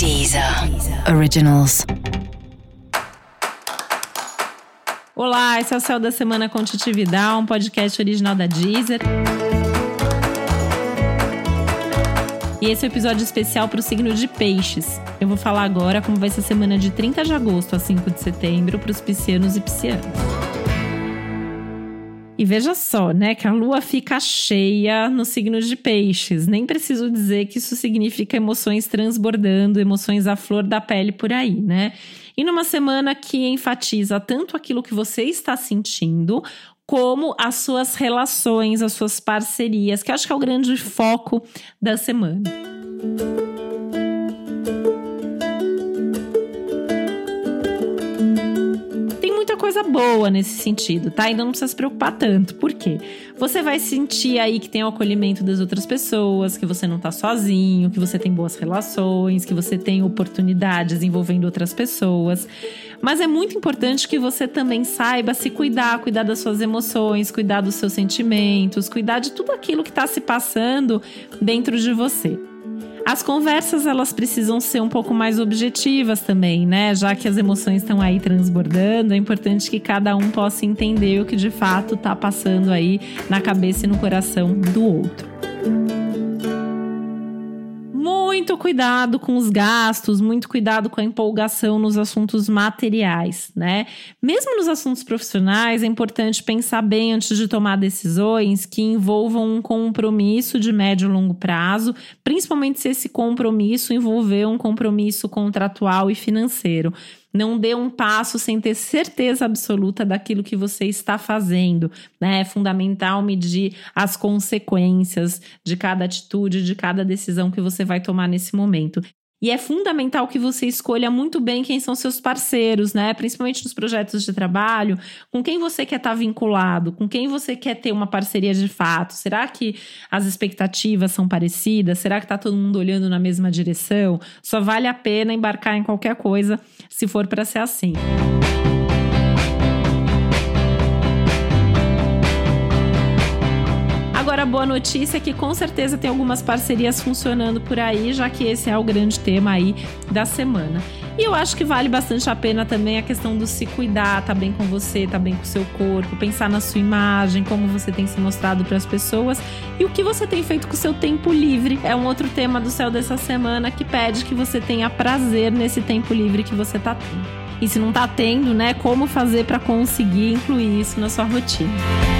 Deezer Originals. Olá, esse é o Céu da Semana com Titividade, um podcast original da Deezer. E esse é o episódio especial para o signo de Peixes. Eu vou falar agora como vai ser a semana de 30 de agosto a 5 de setembro para os piscianos e piscianas. E veja só, né, que a lua fica cheia no signo de peixes. Nem preciso dizer que isso significa emoções transbordando, emoções à flor da pele por aí, né? E numa semana que enfatiza tanto aquilo que você está sentindo, como as suas relações, as suas parcerias, que acho que é o grande foco da semana. Coisa boa nesse sentido, tá? Então não precisa se preocupar tanto. Por quê? Você vai sentir aí que tem o acolhimento das outras pessoas, que você não tá sozinho, que você tem boas relações, que você tem oportunidades envolvendo outras pessoas. Mas é muito importante que você também saiba se cuidar, cuidar das suas emoções, cuidar dos seus sentimentos, cuidar de tudo aquilo que está se passando dentro de você. As conversas elas precisam ser um pouco mais objetivas também, né? Já que as emoções estão aí transbordando, é importante que cada um possa entender o que de fato está passando aí na cabeça e no coração do outro muito cuidado com os gastos, muito cuidado com a empolgação nos assuntos materiais, né? Mesmo nos assuntos profissionais, é importante pensar bem antes de tomar decisões que envolvam um compromisso de médio e longo prazo, principalmente se esse compromisso envolver um compromisso contratual e financeiro. Não dê um passo sem ter certeza absoluta daquilo que você está fazendo. Né? É fundamental medir as consequências de cada atitude, de cada decisão que você vai tomar nesse momento. E é fundamental que você escolha muito bem quem são seus parceiros, né? Principalmente nos projetos de trabalho, com quem você quer estar vinculado, com quem você quer ter uma parceria de fato. Será que as expectativas são parecidas? Será que está todo mundo olhando na mesma direção? Só vale a pena embarcar em qualquer coisa se for para ser assim. Agora, a boa notícia é que com certeza tem algumas parcerias funcionando por aí, já que esse é o grande tema aí da semana. E eu acho que vale bastante a pena também a questão do se cuidar, tá bem com você, tá bem com o seu corpo, pensar na sua imagem, como você tem se mostrado para as pessoas e o que você tem feito com o seu tempo livre. É um outro tema do céu dessa semana que pede que você tenha prazer nesse tempo livre que você tá tendo. E se não tá tendo, né, como fazer para conseguir incluir isso na sua rotina.